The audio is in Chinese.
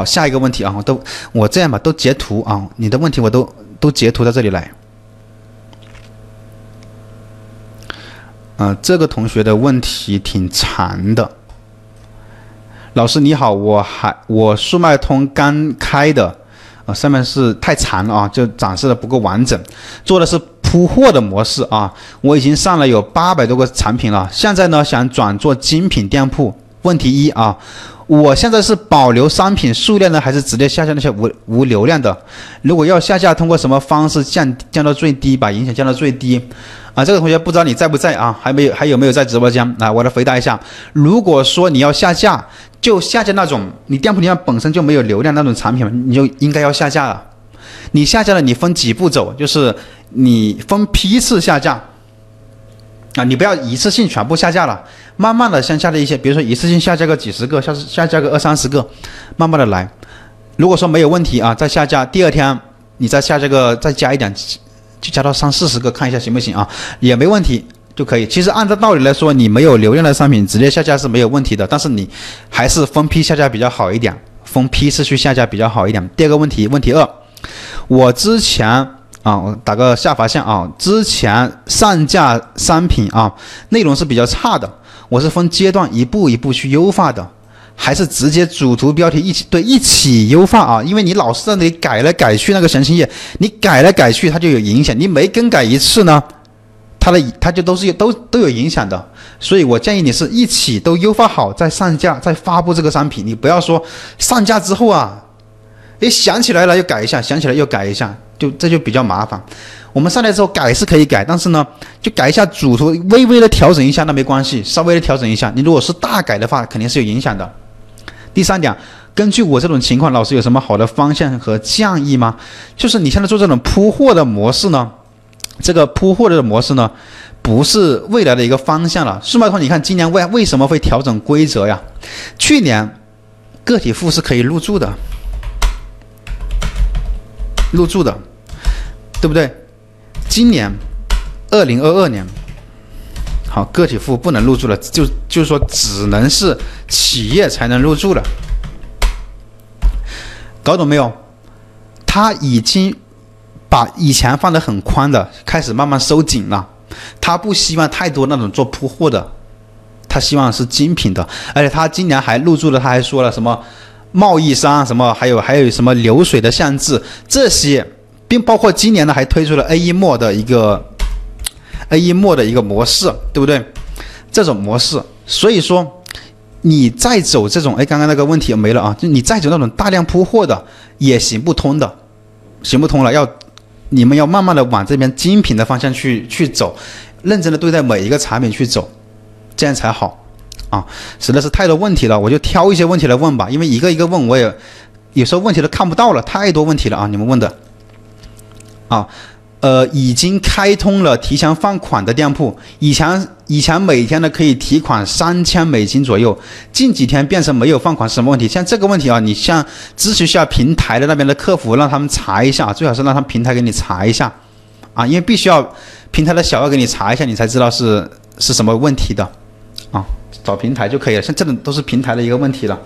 好，下一个问题啊，我都我这样吧，都截图啊，你的问题我都都截图到这里来。啊，这个同学的问题挺长的。老师你好，我还我速卖通刚开的，啊，上面是太长了啊，就展示的不够完整，做的是铺货的模式啊，我已经上了有八百多个产品了，现在呢想转做精品店铺。问题一啊。我现在是保留商品数量呢，还是直接下架那些无无流量的？如果要下架，通过什么方式降降到最低，把影响降到最低？啊，这个同学不知道你在不在啊？还没有，还有没有在直播间？啊，我来回答一下。如果说你要下架，就下架那种你店铺里面本身就没有流量那种产品，你就应该要下架了。你下架了，你分几步走？就是你分批次下架。啊，你不要一次性全部下架了，慢慢的向下的一些，比如说一次性下架个几十个，下下架个二三十个，慢慢的来。如果说没有问题啊，再下架，第二天你再下这个再加一点，就加到三四十个，看一下行不行啊？也没问题就可以。其实按照道理来说，你没有流量的商品直接下架是没有问题的，但是你还是分批下架比较好一点，分批次去下架比较好一点。第二个问题，问题二，我之前。啊，我打个下划线啊。之前上架商品啊，内容是比较差的，我是分阶段一步一步去优化的，还是直接主图标题一起对一起优化啊？因为你老是在那里改来改去那个详情页，你改来改去它就有影响，你每更改一次呢，它的它就都是都都有影响的。所以我建议你是一起都优化好再上架再发布这个商品，你不要说上架之后啊，诶想起来了又改一下，想起来又改一下。就这就比较麻烦，我们上来之后改是可以改，但是呢，就改一下主图，微微的调整一下那没关系，稍微的调整一下。你如果是大改的话，肯定是有影响的。第三点，根据我这种情况，老师有什么好的方向和建议吗？就是你现在做这种铺货的模式呢，这个铺货的模式呢，不是未来的一个方向了。数码通，你看今年为为什么会调整规则呀？去年个体户是可以入驻的，入驻的。对不对？今年，二零二二年，好，个体户不能入驻了，就就是说，只能是企业才能入驻了。搞懂没有？他已经把以前放的很宽的，开始慢慢收紧了。他不希望太多那种做铺货的，他希望是精品的。而且他今年还入驻了，他还说了什么贸易商什么，还有还有什么流水的限制这些。并包括今年呢，还推出了 A 一墨的一个 A 一墨的一个模式，对不对？这种模式，所以说你再走这种，哎，刚刚那个问题没了啊，就你再走那种大量铺货的也行不通的，行不通了，要你们要慢慢的往这边精品的方向去去走，认真的对待每一个产品去走，这样才好啊！实在是太多问题了，我就挑一些问题来问吧，因为一个一个问我也有时候问题都看不到了，太多问题了啊！你们问的。啊，呃，已经开通了提前放款的店铺，以前以前每天呢可以提款三千美金左右，近几天变成没有放款是什么问题？像这个问题啊，你像咨询一下平台的那边的客服，让他们查一下，最好是让他们平台给你查一下，啊，因为必须要平台的小二给你查一下，你才知道是是什么问题的，啊，找平台就可以了，像这种都是平台的一个问题了。